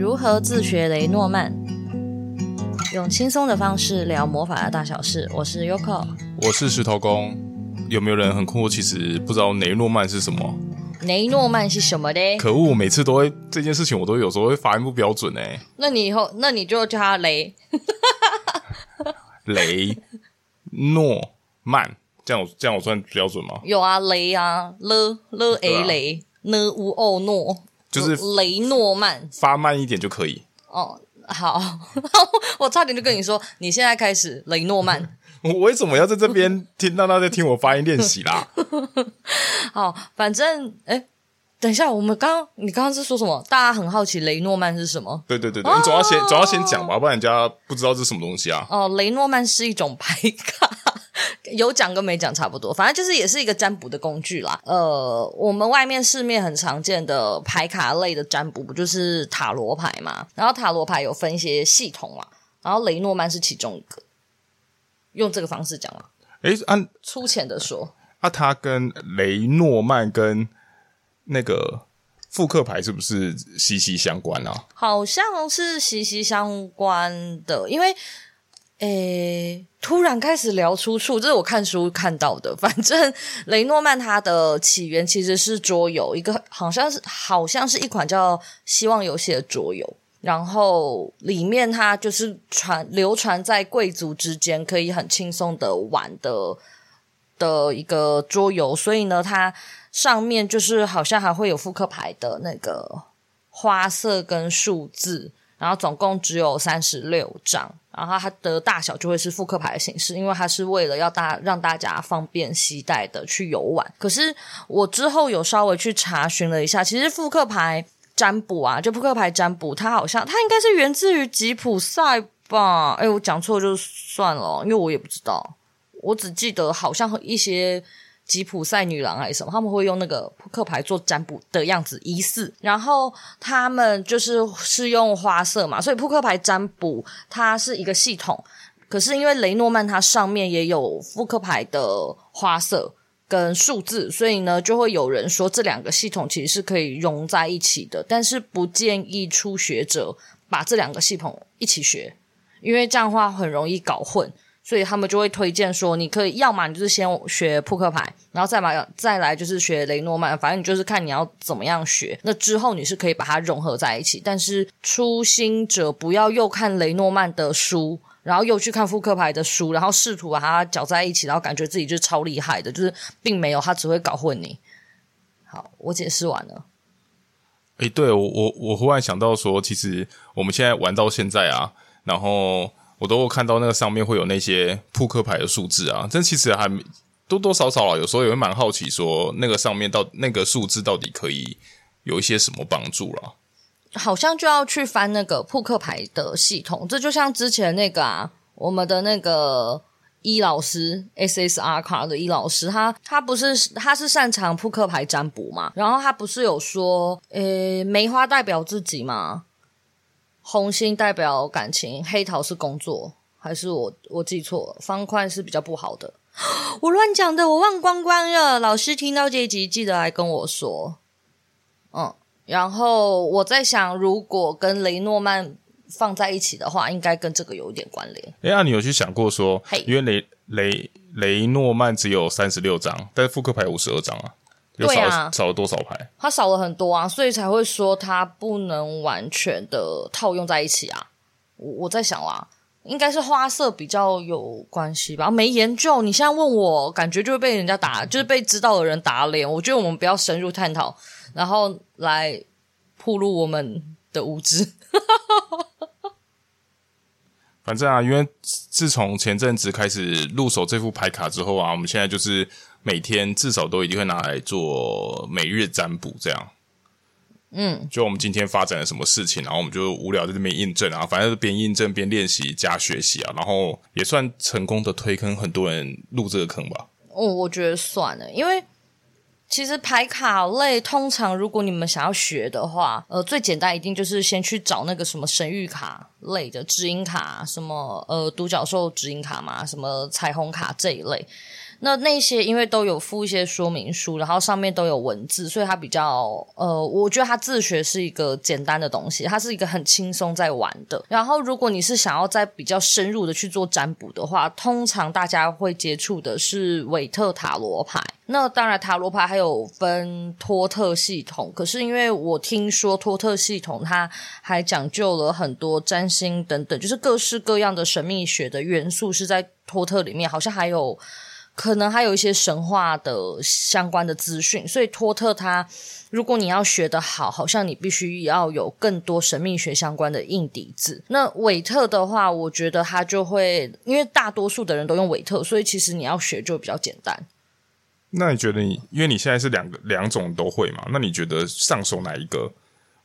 如何自学雷诺曼？用轻松的方式聊魔法的大小事。我是 Yoko，我是石头公。有没有人很困惑？其实不知道雷诺曼是什么？雷诺曼是什么的？可恶！我每次都会这件事情，我都有时候会发音不标准哎。那你以后，那你就叫他雷。雷诺曼，这样我这样我算标准吗？有啊，雷啊，了了 a 雷，呢乌哦诺，就是雷诺曼，发慢一点就可以。哦，好，我差点就跟你说，你现在开始雷诺曼。我为什么要在这边听到他在听我发音练习啦？好，反正哎，等一下，我们刚刚你刚刚是说什么？大家很好奇雷诺曼是什么？对对对对，你总要先、哦、总要先讲吧，不然人家不知道这是什么东西啊。哦，雷诺曼是一种牌卡，有讲跟没讲差不多，反正就是也是一个占卜的工具啦。呃，我们外面市面很常见的牌卡类的占卜，不就是塔罗牌嘛？然后塔罗牌有分一些系统嘛，然后雷诺曼是其中一个。用这个方式讲嘛？诶，按粗浅的说，啊，他跟雷诺曼跟那个复刻牌是不是息息相关啊？好像是息息相关的，因为诶，突然开始聊出处，这是我看书看到的。反正雷诺曼它的起源其实是桌游，一个好像是好像是一款叫希望游戏的桌游。然后里面它就是传流传在贵族之间，可以很轻松的玩的的一个桌游，所以呢，它上面就是好像还会有扑克牌的那个花色跟数字，然后总共只有三十六张，然后它的大小就会是复刻牌的形式，因为它是为了要大让大家方便携带的去游玩。可是我之后有稍微去查询了一下，其实复刻牌。占卜啊，就扑克牌占卜，它好像它应该是源自于吉普赛吧？哎，我讲错就算了，因为我也不知道，我只记得好像和一些吉普赛女郎还是什么，他们会用那个扑克牌做占卜的样子，疑似。然后他们就是是用花色嘛，所以扑克牌占卜它是一个系统。可是因为雷诺曼它上面也有扑克牌的花色。跟数字，所以呢，就会有人说这两个系统其实是可以融在一起的，但是不建议初学者把这两个系统一起学，因为这样的话很容易搞混，所以他们就会推荐说，你可以要么你就是先学扑克牌，然后再把再来就是学雷诺曼，反正你就是看你要怎么样学，那之后你是可以把它融合在一起，但是初心者不要又看雷诺曼的书。然后又去看扑克牌的书，然后试图把它搅在一起，然后感觉自己就是超厉害的，就是并没有，他只会搞混你。好，我解释完了。诶，对，我我我忽然想到说，其实我们现在玩到现在啊，然后我都看到那个上面会有那些扑克牌的数字啊，但其实还多多少少啊，有时候也会蛮好奇说，那个上面到那个数字到底可以有一些什么帮助啦。好像就要去翻那个扑克牌的系统，这就像之前那个啊，我们的那个伊老师 SSR 卡的伊老师，他他不是他是擅长扑克牌占卜嘛？然后他不是有说，诶，梅花代表自己嘛？红心代表感情，黑桃是工作，还是我我记错了？方块是比较不好的，我乱讲的，我忘光光了。老师听到这一集，记得来跟我说，嗯。然后我在想，如果跟雷诺曼放在一起的话，应该跟这个有一点关联。哎，那你有去想过说，因为雷雷雷诺曼只有三十六张，但是复刻牌五十二张啊，有少，对啊，少了多少牌？它少了很多啊，所以才会说它不能完全的套用在一起啊。我我在想啊，应该是花色比较有关系吧？没研究，你现在问我，感觉就会被人家打，就是被知道的人打脸。我觉得我们不要深入探讨。然后来暴露我们的无知。反正啊，因为自从前阵子开始入手这副牌卡之后啊，我们现在就是每天至少都一定会拿来做每日占卜，这样。嗯，就我们今天发展了什么事情，然后我们就无聊在这边印证啊，反正是边印证边练习加学习啊，然后也算成功的推坑很多人入这个坑吧。哦，我觉得算了，因为。其实排卡类通常，如果你们想要学的话，呃，最简单一定就是先去找那个什么神谕卡类的指引卡，什么呃独角兽指引卡嘛，什么彩虹卡这一类。那那些因为都有附一些说明书，然后上面都有文字，所以它比较呃，我觉得它自学是一个简单的东西，它是一个很轻松在玩的。然后如果你是想要再比较深入的去做占卜的话，通常大家会接触的是韦特塔罗牌。那当然塔罗牌还有分托特系统，可是因为我听说托特系统它还讲究了很多占星等等，就是各式各样的神秘学的元素是在托特里面，好像还有。可能还有一些神话的相关的资讯，所以托特它，如果你要学得好，好像你必须要有更多神秘学相关的硬底子。那韦特的话，我觉得他就会，因为大多数的人都用韦特，所以其实你要学就比较简单。那你觉得你，因为你现在是两个两种都会嘛？那你觉得上手哪一个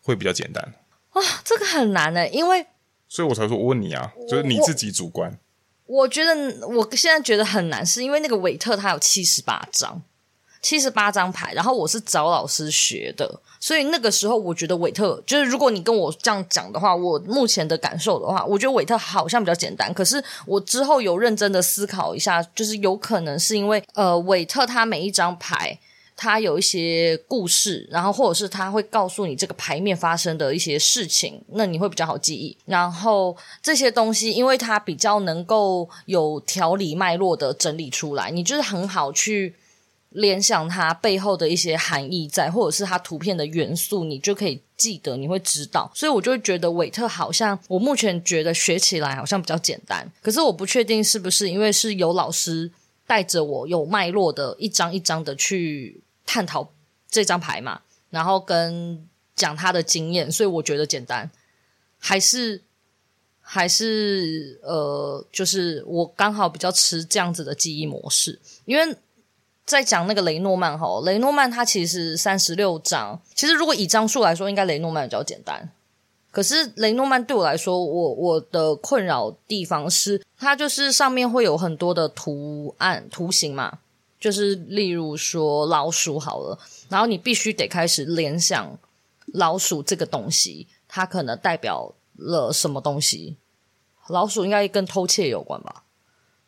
会比较简单？啊，这个很难呢，因为，所以我才说我问你啊，就是你自己主观。我觉得我现在觉得很难，是因为那个韦特他有七十八张，七十八张牌，然后我是找老师学的，所以那个时候我觉得韦特就是，如果你跟我这样讲的话，我目前的感受的话，我觉得韦特好像比较简单。可是我之后有认真的思考一下，就是有可能是因为呃，韦特他每一张牌。它有一些故事，然后或者是它会告诉你这个牌面发生的一些事情，那你会比较好记忆。然后这些东西，因为它比较能够有条理脉络的整理出来，你就是很好去联想它背后的一些含义在，或者是它图片的元素，你就可以记得，你会知道。所以我就会觉得韦特好像我目前觉得学起来好像比较简单，可是我不确定是不是因为是有老师带着我有脉络的一张一张的去。探讨这张牌嘛，然后跟讲他的经验，所以我觉得简单，还是还是呃，就是我刚好比较吃这样子的记忆模式，因为在讲那个雷诺曼哈，雷诺曼他其实三十六张，其实如果以张数来说，应该雷诺曼比较简单，可是雷诺曼对我来说，我我的困扰地方是，它就是上面会有很多的图案图形嘛。就是例如说老鼠好了，然后你必须得开始联想老鼠这个东西，它可能代表了什么东西？老鼠应该跟偷窃有关吧？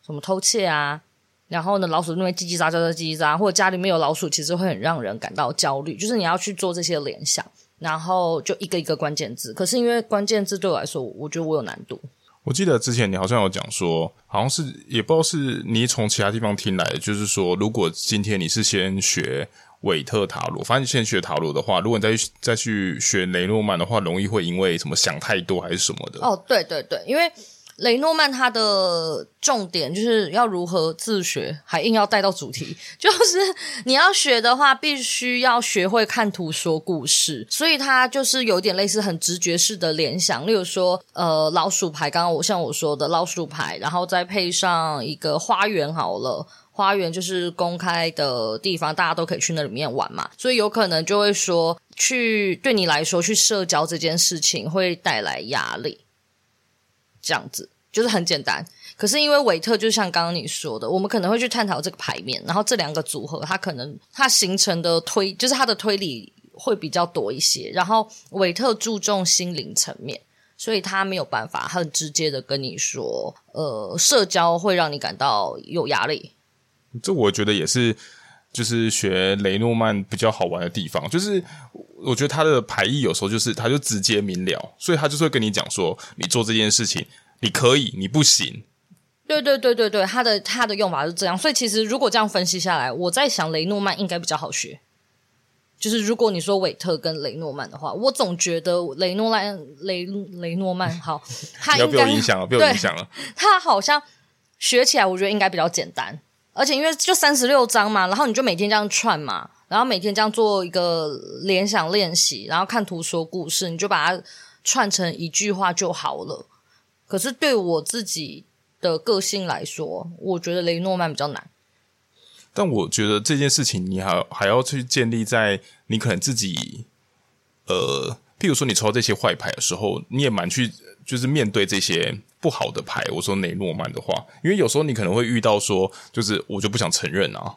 什么偷窃啊？然后呢，老鼠那边叽叽喳喳的叽叽喳，或者家里面有老鼠，其实会很让人感到焦虑。就是你要去做这些联想，然后就一个一个关键字。可是因为关键字对我来说，我觉得我有难度。我记得之前你好像有讲说，好像是也不知道是你从其他地方听来的，就是说，如果今天你是先学韦特塔罗，反正你先学塔罗的话，如果你再去再去学雷诺曼的话，容易会因为什么想太多还是什么的。哦，对对对，因为。雷诺曼他的重点就是要如何自学，还硬要带到主题，就是你要学的话，必须要学会看图说故事，所以他就是有点类似很直觉式的联想，例如说，呃，老鼠牌，刚刚我像我说的老鼠牌，然后再配上一个花园好了，花园就是公开的地方，大家都可以去那里面玩嘛，所以有可能就会说，去对你来说去社交这件事情会带来压力。这样子就是很简单，可是因为韦特就像刚刚你说的，我们可能会去探讨这个牌面，然后这两个组合，它可能它形成的推，就是它的推理会比较多一些。然后韦特注重心灵层面，所以他没有办法很直接的跟你说，呃，社交会让你感到有压力。这我觉得也是，就是学雷诺曼比较好玩的地方，就是。我觉得他的排意有时候就是，他就直接明了，所以他就是会跟你讲说，你做这件事情，你可以，你不行。对对对对对，他的他的用法是这样，所以其实如果这样分析下来，我在想雷诺曼应该比较好学。就是如果你说韦特跟雷诺曼的话，我总觉得雷诺曼雷雷诺曼好，他应该被我影响了，被我影响了。他好像学起来，我觉得应该比较简单，而且因为就三十六张嘛，然后你就每天这样串嘛。然后每天这样做一个联想练习，然后看图说故事，你就把它串成一句话就好了。可是对我自己的个性来说，我觉得雷诺曼比较难。但我觉得这件事情，你还还要去建立在你可能自己，呃，譬如说你抽到这些坏牌的时候，你也蛮去就是面对这些不好的牌。我说雷诺曼的话，因为有时候你可能会遇到说，就是我就不想承认啊。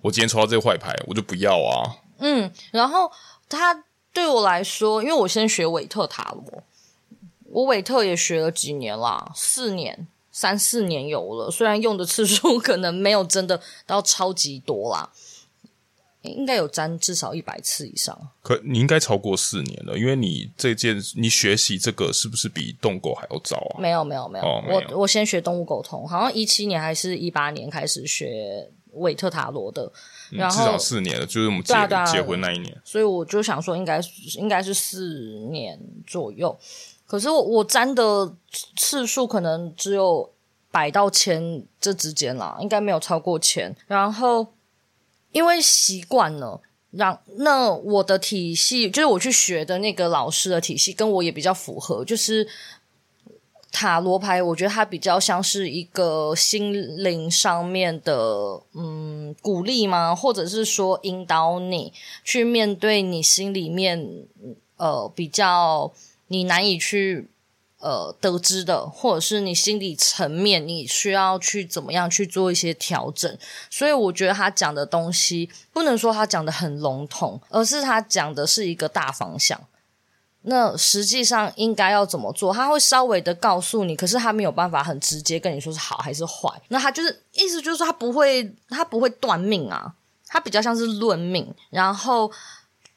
我今天抽到这个坏牌，我就不要啊。嗯，然后他对我来说，因为我先学韦特塔罗，我韦特也学了几年啦，四年，三四年有了，虽然用的次数可能没有真的到超级多啦，应该有沾至少一百次以上。可你应该超过四年了，因为你这件你学习这个是不是比动狗还要早啊？没有没有没有，哦、没有我我先学动物沟通，好像一七年还是一八年开始学韦特塔罗的，然后、嗯、至少四年了，就是我们结、啊、结婚那一年，所以我就想说应该应该是四年左右。可是我我沾的次数可能只有百到千这之间啦，应该没有超过千。然后因为习惯了，让那我的体系就是我去学的那个老师的体系，跟我也比较符合。就是塔罗牌，我觉得它比较像是一个心灵上面的嗯鼓励吗？或者是说引导你去面对你心里面呃比较。你难以去呃得知的，或者是你心理层面，你需要去怎么样去做一些调整。所以我觉得他讲的东西不能说他讲的很笼统，而是他讲的是一个大方向。那实际上应该要怎么做？他会稍微的告诉你，可是他没有办法很直接跟你说是好还是坏。那他就是意思就是说他不会他不会断命啊，他比较像是论命。然后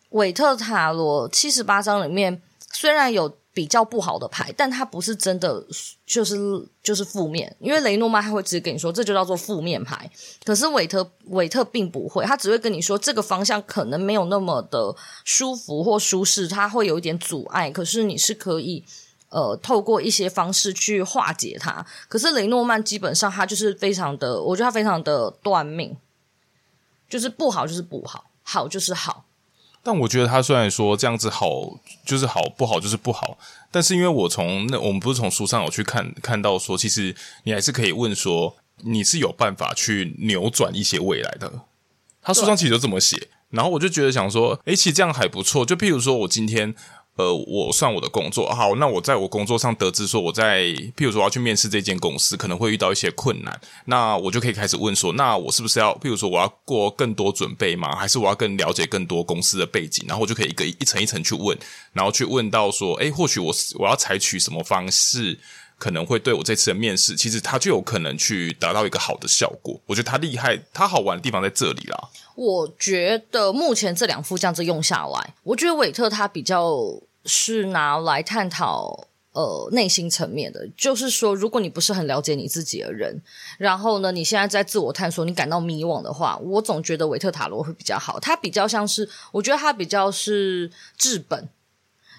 韦特塔罗七十八章里面。虽然有比较不好的牌，但它不是真的就是就是负面，因为雷诺曼他会直接跟你说，这就叫做负面牌。可是韦特韦特并不会，他只会跟你说这个方向可能没有那么的舒服或舒适，它会有一点阻碍。可是你是可以呃透过一些方式去化解它。可是雷诺曼基本上他就是非常的，我觉得他非常的断命，就是不好就是不好，好就是好。但我觉得他虽然说这样子好就是好，不好就是不好，但是因为我从那我们不是从书上有去看看到说，其实你还是可以问说，你是有办法去扭转一些未来的。他书上其实就这么写，然后我就觉得想说，诶，其实这样还不错。就譬如说我今天。呃，我算我的工作好，那我在我工作上得知说，我在譬如说我要去面试这间公司，可能会遇到一些困难，那我就可以开始问说，那我是不是要譬如说我要过更多准备吗？还是我要更了解更多公司的背景？然后我就可以一个一层一层去问，然后去问到说，诶，或许我我要采取什么方式，可能会对我这次的面试，其实它就有可能去达到一个好的效果。我觉得它厉害，它好玩的地方在这里啦。我觉得目前这两副这样子用下来，我觉得韦特他比较是拿来探讨呃内心层面的，就是说，如果你不是很了解你自己的人，然后呢，你现在在自我探索，你感到迷惘的话，我总觉得维特塔罗会比较好。它比较像是，我觉得它比较是治本。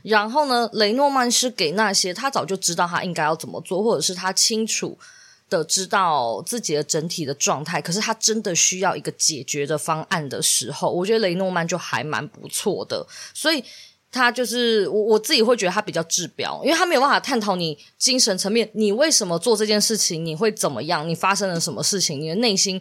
然后呢，雷诺曼是给那些他早就知道他应该要怎么做，或者是他清楚。的知道自己的整体的状态，可是他真的需要一个解决的方案的时候，我觉得雷诺曼就还蛮不错的。所以他就是我我自己会觉得他比较治标，因为他没有办法探讨你精神层面，你为什么做这件事情，你会怎么样，你发生了什么事情，你的内心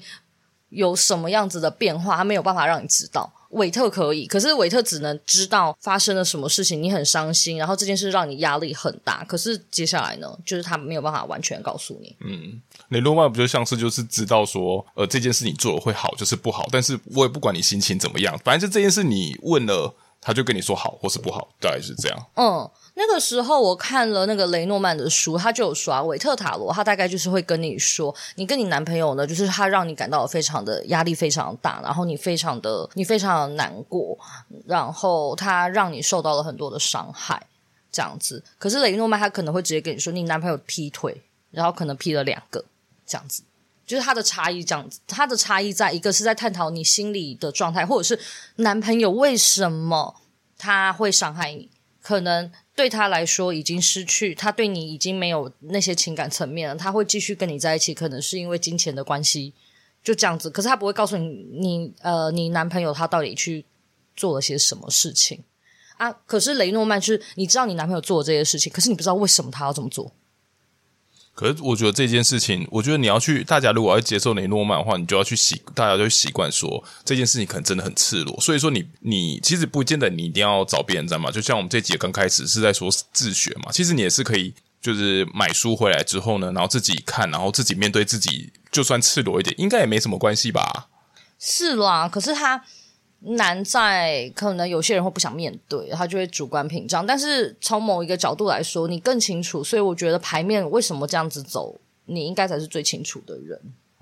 有什么样子的变化，他没有办法让你知道。韦特可以，可是韦特只能知道发生了什么事情，你很伤心，然后这件事让你压力很大。可是接下来呢，就是他没有办法完全告诉你。嗯，雷诺曼不就像是就是知道说，呃，这件事你做了会好，就是不好。但是我也不管你心情怎么样，反正就这件事你问了，他就跟你说好或是不好，大概是这样。嗯。那个时候我看了那个雷诺曼的书，他就有说啊，韦特塔罗，他大概就是会跟你说，你跟你男朋友呢，就是他让你感到非常的压力非常大，然后你非常的你非常的难过，然后他让你受到了很多的伤害，这样子。可是雷诺曼他可能会直接跟你说，你男朋友劈腿，然后可能劈了两个，这样子，就是他的差异这样子，他的差异在一个是在探讨你心理的状态，或者是男朋友为什么他会伤害你，可能。对他来说，已经失去，他对你已经没有那些情感层面了。他会继续跟你在一起，可能是因为金钱的关系，就这样子。可是他不会告诉你，你呃，你男朋友他到底去做了些什么事情啊？可是雷诺曼是，你知道你男朋友做了这些事情，可是你不知道为什么他要这么做。可是我觉得这件事情，我觉得你要去，大家如果要接受雷诺曼的话，你就要去习，大家就习惯说这件事情可能真的很赤裸。所以说你，你其实不见得你一定要找别人，知道吗？就像我们这集刚开始是在说自学嘛，其实你也是可以，就是买书回来之后呢，然后自己看，然后自己面对自己，就算赤裸一点，应该也没什么关系吧？是啦，可是他。难在可能有些人会不想面对，他就会主观屏障。但是从某一个角度来说，你更清楚。所以我觉得牌面为什么这样子走，你应该才是最清楚的人。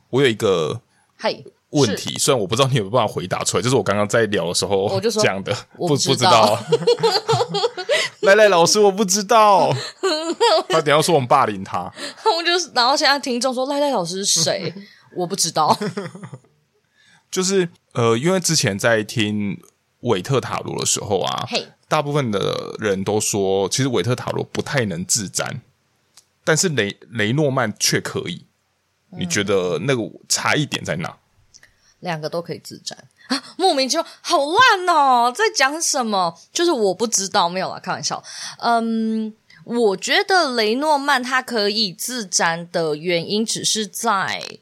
我有一个嘿问题，虽然我不知道你有没有办法回答出来，就是我刚刚在聊的时候我就讲的，我不不知道。赖赖老师，我不知道。他等下说我们霸凌他，我就然后现在听众说赖赖老师是谁？我不知道。就是呃，因为之前在听韦特塔罗的时候啊.大部分的人都说，其实韦特塔罗不太能自占，但是雷雷诺曼却可以。你觉得那个差异点在哪？两个都可以自占 啊，莫名其妙，好烂哦！在讲什么？就是我不知道，没有啦，开玩笑。嗯，我觉得雷诺曼他可以自占的原因，只是在。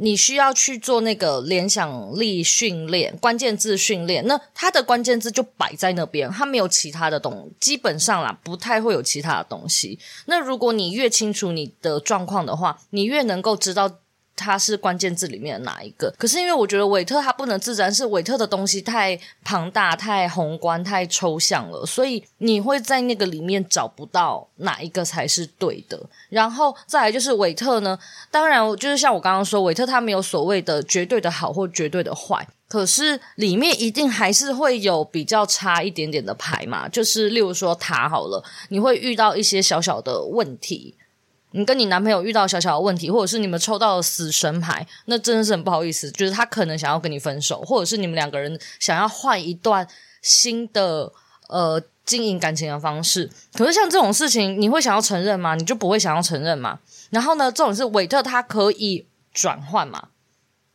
你需要去做那个联想力训练，关键字训练。那它的关键字就摆在那边，它没有其他的东，基本上啦，不太会有其他的东西。那如果你越清楚你的状况的话，你越能够知道。它是关键字里面的哪一个？可是因为我觉得韦特他不能自占，是韦特的东西太庞大、太宏观、太抽象了，所以你会在那个里面找不到哪一个才是对的。然后再来就是韦特呢，当然就是像我刚刚说，韦特他没有所谓的绝对的好或绝对的坏，可是里面一定还是会有比较差一点点的牌嘛。就是例如说塔好了，你会遇到一些小小的问题。你跟你男朋友遇到小小的问题，或者是你们抽到了死神牌，那真的是很不好意思。就是他可能想要跟你分手，或者是你们两个人想要换一段新的呃经营感情的方式。可是像这种事情，你会想要承认吗？你就不会想要承认吗？然后呢，这种是韦特他可以转换嘛？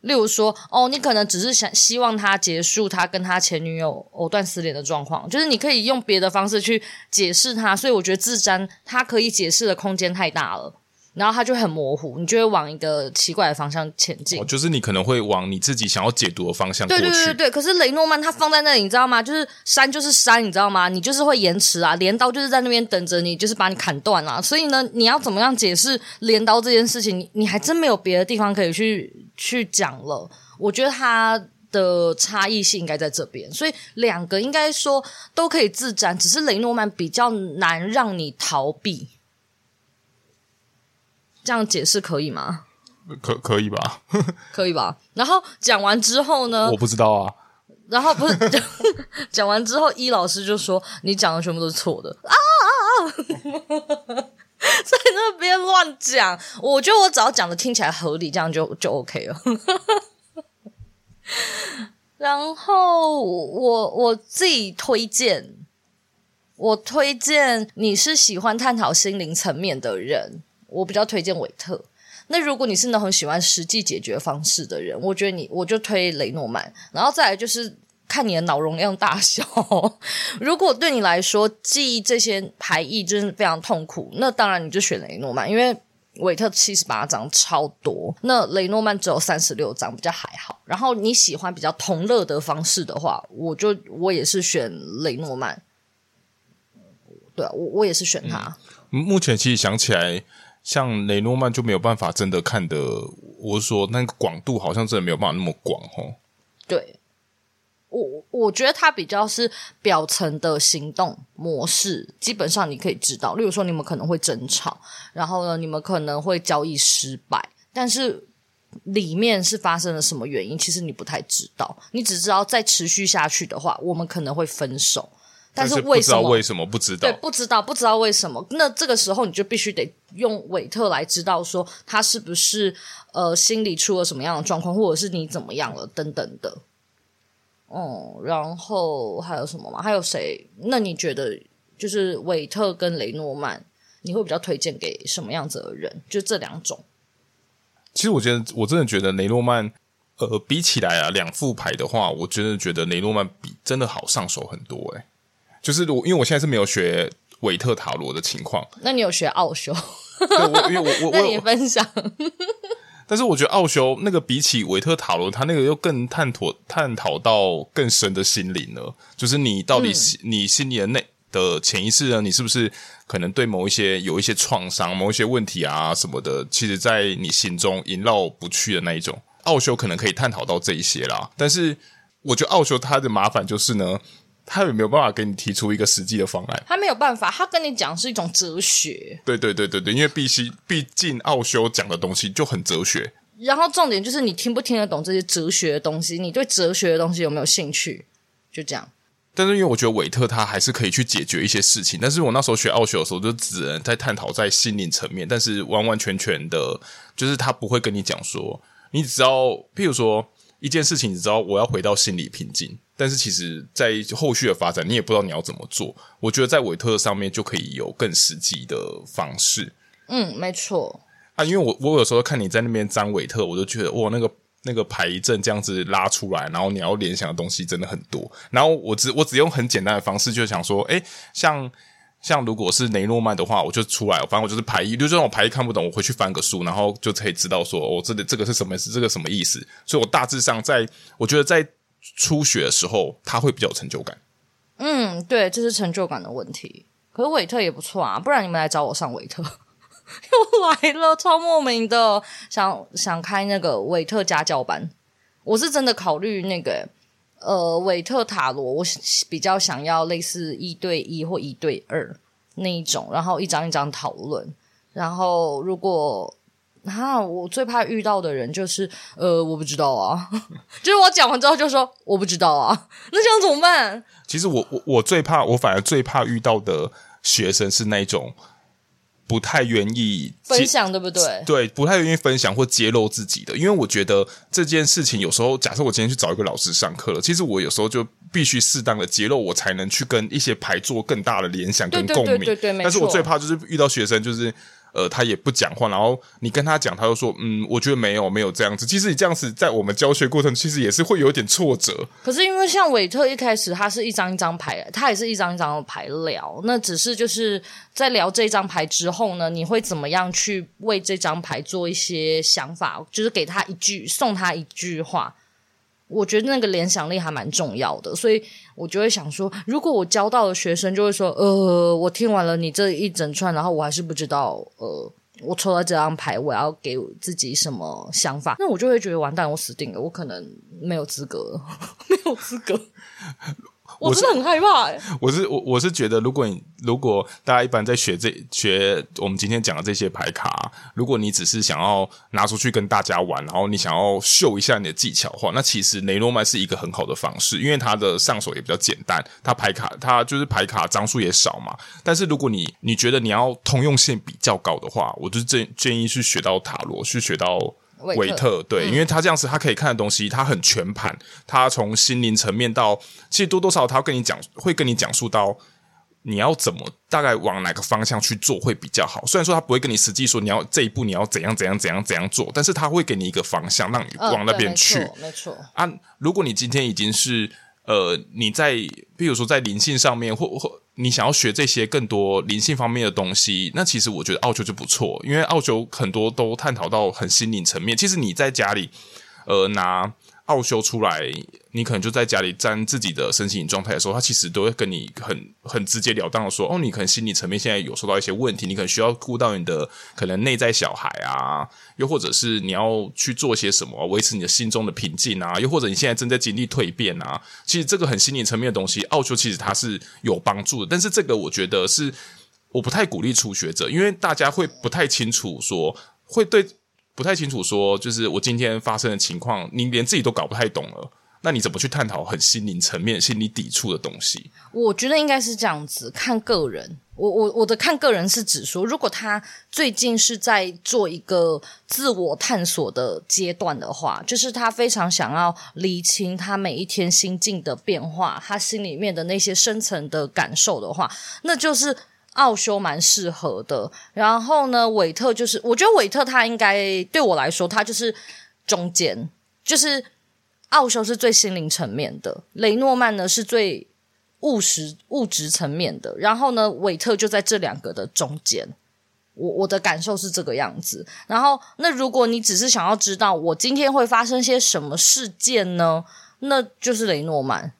例如说，哦，你可能只是想希望他结束他跟他前女友藕断丝连的状况，就是你可以用别的方式去解释他，所以我觉得自粘他可以解释的空间太大了。然后它就很模糊，你就会往一个奇怪的方向前进。哦，就是你可能会往你自己想要解读的方向过去。对对对对，可是雷诺曼他放在那里，你知道吗？就是山就是山，你知道吗？你就是会延迟啊，镰刀就是在那边等着你，就是把你砍断啊。所以呢，你要怎么样解释镰刀这件事情？你你还真没有别的地方可以去去讲了。我觉得它的差异性应该在这边，所以两个应该说都可以自展，只是雷诺曼比较难让你逃避。这样解释可以吗？可可以吧？可以吧？然后讲完之后呢？我不知道啊。然后不是 讲完之后，伊老师就说：“你讲的全部都是错的啊啊啊！” 在那边乱讲，我觉得我只要讲的听起来合理，这样就就 OK 了。然后我我自己推荐，我推荐你是喜欢探讨心灵层面的人。我比较推荐韦特。那如果你是那很喜欢实际解决方式的人，我觉得你我就推雷诺曼。然后再来就是看你的脑容量大小。如果对你来说记忆这些牌意真的非常痛苦，那当然你就选雷诺曼，因为韦特七十八张超多，那雷诺曼只有三十六张，比较还好。然后你喜欢比较同乐的方式的话，我就我也是选雷诺曼。对啊，我我也是选他。目前其实想起来。像雷诺曼就没有办法真的看得，我说那个广度好像真的没有办法那么广哦。对，我我觉得它比较是表层的行动模式，基本上你可以知道，例如说你们可能会争吵，然后呢你们可能会交易失败，但是里面是发生了什么原因，其实你不太知道，你只知道再持续下去的话，我们可能会分手。但是为什么？为什么不知道？对，不知道，不知道为什么。那这个时候你就必须得用韦特来知道说他是不是呃心里出了什么样的状况，或者是你怎么样了等等的。哦、嗯，然后还有什么吗？还有谁？那你觉得就是韦特跟雷诺曼，你会比较推荐给什么样子的人？就这两种。其实我觉得，我真的觉得雷诺曼，呃，比起来啊，两副牌的话，我真的觉得雷诺曼比真的好上手很多诶、欸就是我，因为我现在是没有学韦特塔罗的情况。那你有学奥修？对，我因为我我 我你分享。但是我觉得奥修那个比起韦特塔罗，它那个又更探讨探讨到更深的心灵了。就是你到底你心里的内的潜意识呢？你是不是可能对某一些有一些创伤、某一些问题啊什么的，其实在你心中萦绕不去的那一种？奥修可能可以探讨到这一些啦。但是我觉得奥修它的麻烦就是呢。他也没有办法给你提出一个实际的方案？他没有办法，他跟你讲是一种哲学。对对对对对，因为必须毕竟奥修讲的东西就很哲学。然后重点就是你听不听得懂这些哲学的东西，你对哲学的东西有没有兴趣？就这样。但是因为我觉得韦特他还是可以去解决一些事情，但是我那时候学奥修的时候，就只能在探讨在心灵层面，但是完完全全的，就是他不会跟你讲说，你只要譬如说一件事情，你知道我要回到心理平静，但是其实在后续的发展，你也不知道你要怎么做。我觉得在韦特上面就可以有更实际的方式。嗯，没错。啊，因为我我有时候看你在那边张韦特，我就觉得哇，那个。那个牌阵这样子拉出来，然后你要联想的东西真的很多。然后我只我只用很简单的方式，就想说，诶，像像如果是雷诺曼的话，我就出来，反正我就是排一，就算我排一看不懂，我回去翻个书，然后就可以知道说，我、哦、这里这个是什么意思，这个什么意思。所以我大致上在，我觉得在初学的时候，他会比较有成就感。嗯，对，这是成就感的问题。可是韦特也不错啊，不然你们来找我上韦特。又来了，超莫名的，想想开那个韦特家教班。我是真的考虑那个，呃，韦特塔罗，我比较想要类似一对一或一对二那一种，然后一张一张讨论。然后如果啊，我最怕遇到的人就是，呃，我不知道啊，就是我讲完之后就说我不知道啊，那这样怎么办？其实我我我最怕，我反而最怕遇到的学生是那种。不太愿意分享，对不对？对，不太愿意分享或揭露自己的，因为我觉得这件事情有时候，假设我今天去找一个老师上课了，其实我有时候就必须适当的揭露，我才能去跟一些牌做更大的联想跟共鸣。对对对对对，但是我最怕就是遇到学生就是。呃，他也不讲话，然后你跟他讲，他就说，嗯，我觉得没有，没有这样子。其实你这样子在我们教学过程，其实也是会有点挫折。可是因为像韦特一开始，他是一张一张牌，他也是一张一张的牌聊。那只是就是在聊这张牌之后呢，你会怎么样去为这张牌做一些想法？就是给他一句，送他一句话。我觉得那个联想力还蛮重要的，所以我就会想说，如果我教到的学生就会说，呃，我听完了你这一整串，然后我还是不知道，呃，我抽到这张牌，我要给自己什么想法，那我就会觉得完蛋，我死定了，我可能没有资格，没有资格。我真的很害怕欸。我是我我是觉得，如果你如果大家一般在学这学我们今天讲的这些牌卡，如果你只是想要拿出去跟大家玩，然后你想要秀一下你的技巧的话，那其实雷诺曼是一个很好的方式，因为它的上手也比较简单，它牌卡它就是牌卡张数也少嘛。但是如果你你觉得你要通用性比较高的话，我就建建议去学到塔罗，去学到。韦特，特对，嗯、因为他这样子，他可以看的东西，他很全盘。他从心灵层面到，其实多多少少他跟你讲，会跟你讲述到你要怎么大概往哪个方向去做会比较好。虽然说他不会跟你实际说你要这一步你要怎样怎样怎样怎样做，但是他会给你一个方向，让你往那边去。嗯、没错啊，如果你今天已经是呃你在，比如说在灵性上面或或。你想要学这些更多灵性方面的东西，那其实我觉得奥修就不错，因为奥修很多都探讨到很心灵层面。其实你在家里，呃，拿。奥修出来，你可能就在家里占自己的身心状态的时候，他其实都会跟你很很直截了当的说：“哦，你可能心理层面现在有受到一些问题，你可能需要顾到你的可能内在小孩啊，又或者是你要去做些什么维持你的心中的平静啊，又或者你现在正在经历蜕变啊。其实这个很心理层面的东西，奥修其实它是有帮助的。但是这个我觉得是我不太鼓励初学者，因为大家会不太清楚说会对。不太清楚，说就是我今天发生的情况，你连自己都搞不太懂了，那你怎么去探讨很心灵层面、心理抵触的东西？我觉得应该是这样子，看个人。我我我的看个人是指说，如果他最近是在做一个自我探索的阶段的话，就是他非常想要厘清他每一天心境的变化，他心里面的那些深层的感受的话，那就是。奥修蛮适合的，然后呢，韦特就是，我觉得韦特他应该对我来说，他就是中间，就是奥修是最心灵层面的，雷诺曼呢是最务实物质层面的，然后呢，韦特就在这两个的中间，我我的感受是这个样子。然后，那如果你只是想要知道我今天会发生些什么事件呢，那就是雷诺曼，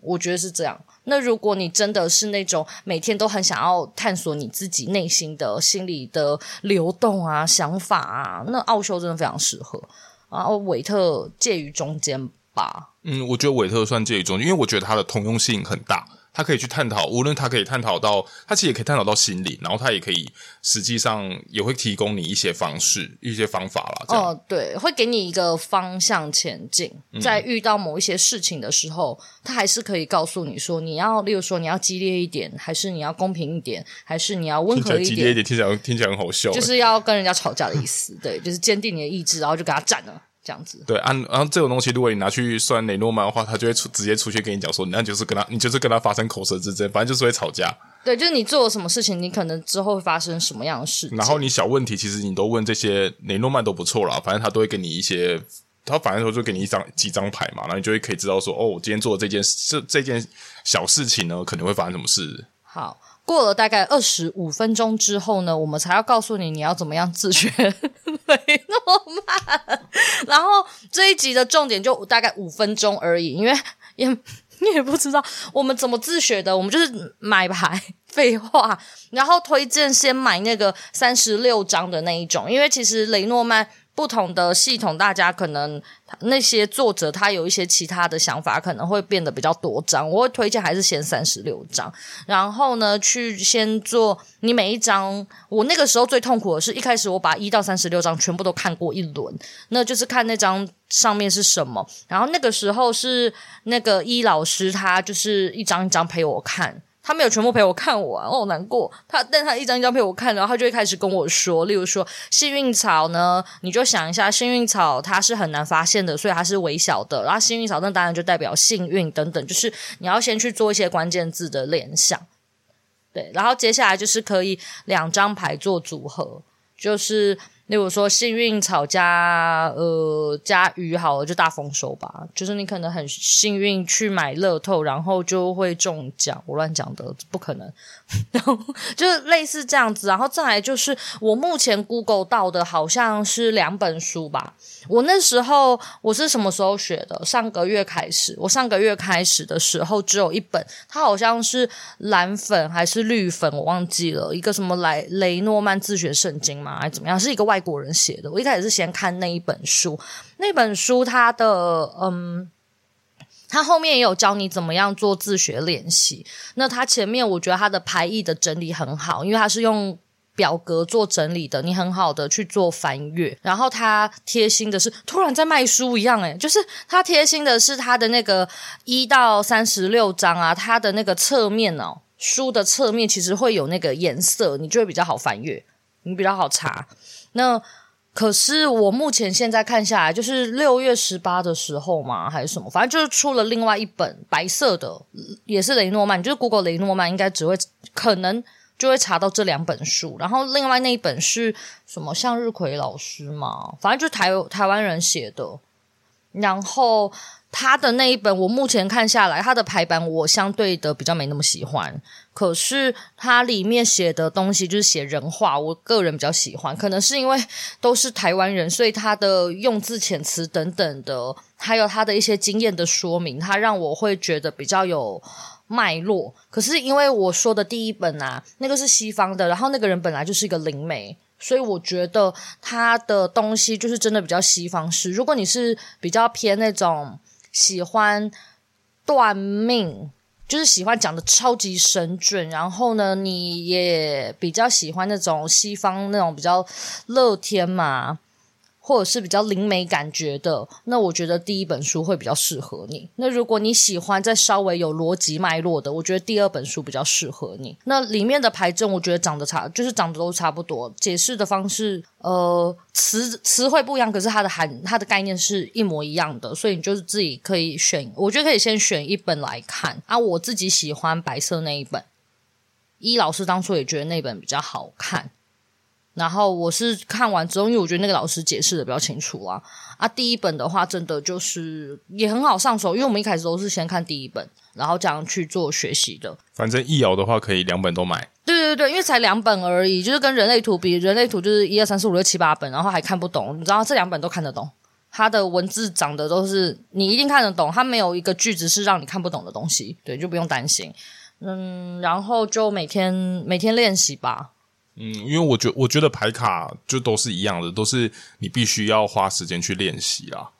我觉得是这样。那如果你真的是那种每天都很想要探索你自己内心的心理的流动啊、想法啊，那奥修真的非常适合。然后韦特介于中间吧。嗯，我觉得韦特算介于中，因为我觉得它的通用性很大。他可以去探讨，无论他可以探讨到，他其实也可以探讨到心理，然后他也可以实际上也会提供你一些方式、一些方法啦。哦，对，会给你一个方向前进。在遇到某一些事情的时候，嗯、他还是可以告诉你说，你要，例如说你要激烈一点，还是你要公平一点，还是你要温和一点？激烈一点听起来听起来很好笑，就是要跟人家吵架的意思。对，就是坚定你的意志，然后就给他战了。这样子对，按然后这种东西，如果你拿去算雷诺曼的话，他就会出直接出去跟你讲说，那就是跟他，你就是跟他发生口舌之争，反正就是会吵架。对，就是你做了什么事情，你可能之后会发生什么样的事情。然后你小问题，其实你都问这些雷诺曼都不错啦，反正他都会给你一些，他反正说就给你一张几张牌嘛，然后你就会可以知道说，哦，我今天做的这件事，这件小事情呢，可能会发生什么事。好。过了大概二十五分钟之后呢，我们才要告诉你你要怎么样自学 雷诺曼。然后这一集的重点就大概五分钟而已，因为也你也不知道我们怎么自学的，我们就是买牌，废话。然后推荐先买那个三十六张的那一种，因为其实雷诺曼。不同的系统，大家可能那些作者他有一些其他的想法，可能会变得比较多张。我会推荐还是先三十六张，然后呢，去先做你每一张。我那个时候最痛苦的是一开始我把一到三十六张全部都看过一轮，那就是看那张上面是什么。然后那个时候是那个伊老师，他就是一张一张陪我看。他没有全部陪我看完，我好难过。他，但他一张一张陪我看，然后他就会开始跟我说，例如说幸运草呢，你就想一下，幸运草它是很难发现的，所以它是微小的。然后幸运草那当然就代表幸运等等，就是你要先去做一些关键字的联想。对，然后接下来就是可以两张牌做组合，就是。例如说幸运草加呃加鱼好了，就大丰收吧。就是你可能很幸运去买乐透，然后就会中奖。我乱讲的，不可能。然后就是类似这样子，然后再来就是我目前 Google 到的好像是两本书吧。我那时候我是什么时候学的？上个月开始。我上个月开始的时候只有一本，它好像是蓝粉还是绿粉，我忘记了。一个什么莱雷诺曼自学圣经嘛？还怎么样？是一个外外国人写的。我一开始是先看那一本书，那本书它的嗯。他后面也有教你怎么样做自学练习。那他前面我觉得他的排意的整理很好，因为他是用表格做整理的，你很好的去做翻阅。然后他贴心的是，突然在卖书一样，诶，就是他贴心的是他的那个一到三十六章啊，他的那个侧面哦，书的侧面其实会有那个颜色，你就会比较好翻阅，你比较好查。那。可是我目前现在看下来，就是六月十八的时候嘛，还是什么，反正就是出了另外一本白色的，也是雷诺曼，就是 Google 雷诺曼，应该只会可能就会查到这两本书。然后另外那一本是什么？向日葵老师嘛，反正就是台台湾人写的。然后他的那一本，我目前看下来，他的排版我相对的比较没那么喜欢。可是他里面写的东西就是写人话，我个人比较喜欢。可能是因为都是台湾人，所以他的用字遣词等等的，还有他的一些经验的说明，他让我会觉得比较有脉络。可是因为我说的第一本啊，那个是西方的，然后那个人本来就是一个灵媒。所以我觉得他的东西就是真的比较西方式。如果你是比较偏那种喜欢断命，就是喜欢讲的超级神准，然后呢，你也比较喜欢那种西方那种比较乐天嘛。或者是比较灵媒感觉的，那我觉得第一本书会比较适合你。那如果你喜欢再稍微有逻辑脉络的，我觉得第二本书比较适合你。那里面的牌阵，我觉得长得差，就是长得都差不多，解释的方式，呃，词词汇不一样，可是它的含它的概念是一模一样的，所以你就是自己可以选，我觉得可以先选一本来看啊。我自己喜欢白色那一本，伊老师当初也觉得那本比较好看。然后我是看完之后，因为我觉得那个老师解释的比较清楚啊。啊，第一本的话，真的就是也很好上手，因为我们一开始都是先看第一本，然后这样去做学习的。反正易遥的话，可以两本都买。对对对，因为才两本而已，就是跟人类图比，人类图就是一二三四五六七八本，然后还看不懂。你知道这两本都看得懂，它的文字长得都是你一定看得懂，它没有一个句子是让你看不懂的东西，对，就不用担心。嗯，然后就每天每天练习吧。嗯，因为我觉我觉得牌卡就都是一样的，都是你必须要花时间去练习啦。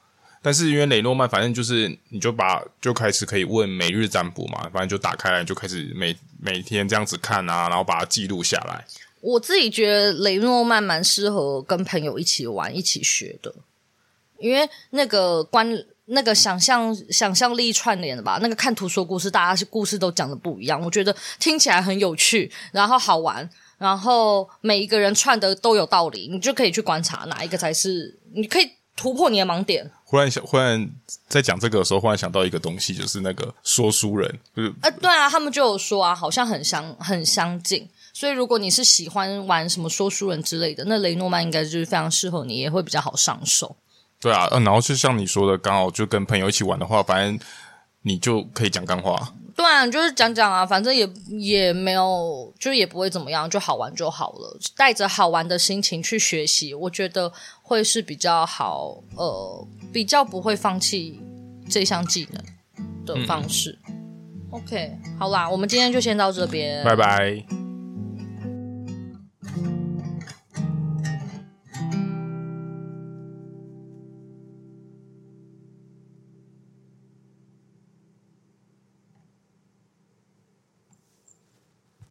但是因为雷诺曼，反正就是你就把就开始可以问每日占卜嘛，反正就打开来就开始每每天这样子看啊，然后把它记录下来。我自己觉得雷诺曼蛮适合跟朋友一起玩、一起学的，因为那个关那个想象想象力串联的吧，那个看图说故事，大家是故事都讲的不一样，我觉得听起来很有趣，然后好玩，然后每一个人串的都有道理，你就可以去观察哪一个才是，你可以突破你的盲点。忽然想，忽然在讲这个的时候，忽然想到一个东西，就是那个说书人，就是呃，对啊，他们就有说啊，好像很相很相近。所以，如果你是喜欢玩什么说书人之类的，那雷诺曼应该就是非常适合你，也会比较好上手。对啊，嗯，然后就像你说的，刚好就跟朋友一起玩的话，反正你就可以讲干话。对啊，就是讲讲啊，反正也也没有，就也不会怎么样，就好玩就好了。带着好玩的心情去学习，我觉得会是比较好，呃，比较不会放弃这项技能的方式。嗯、OK，好啦，我们今天就先到这边，拜拜。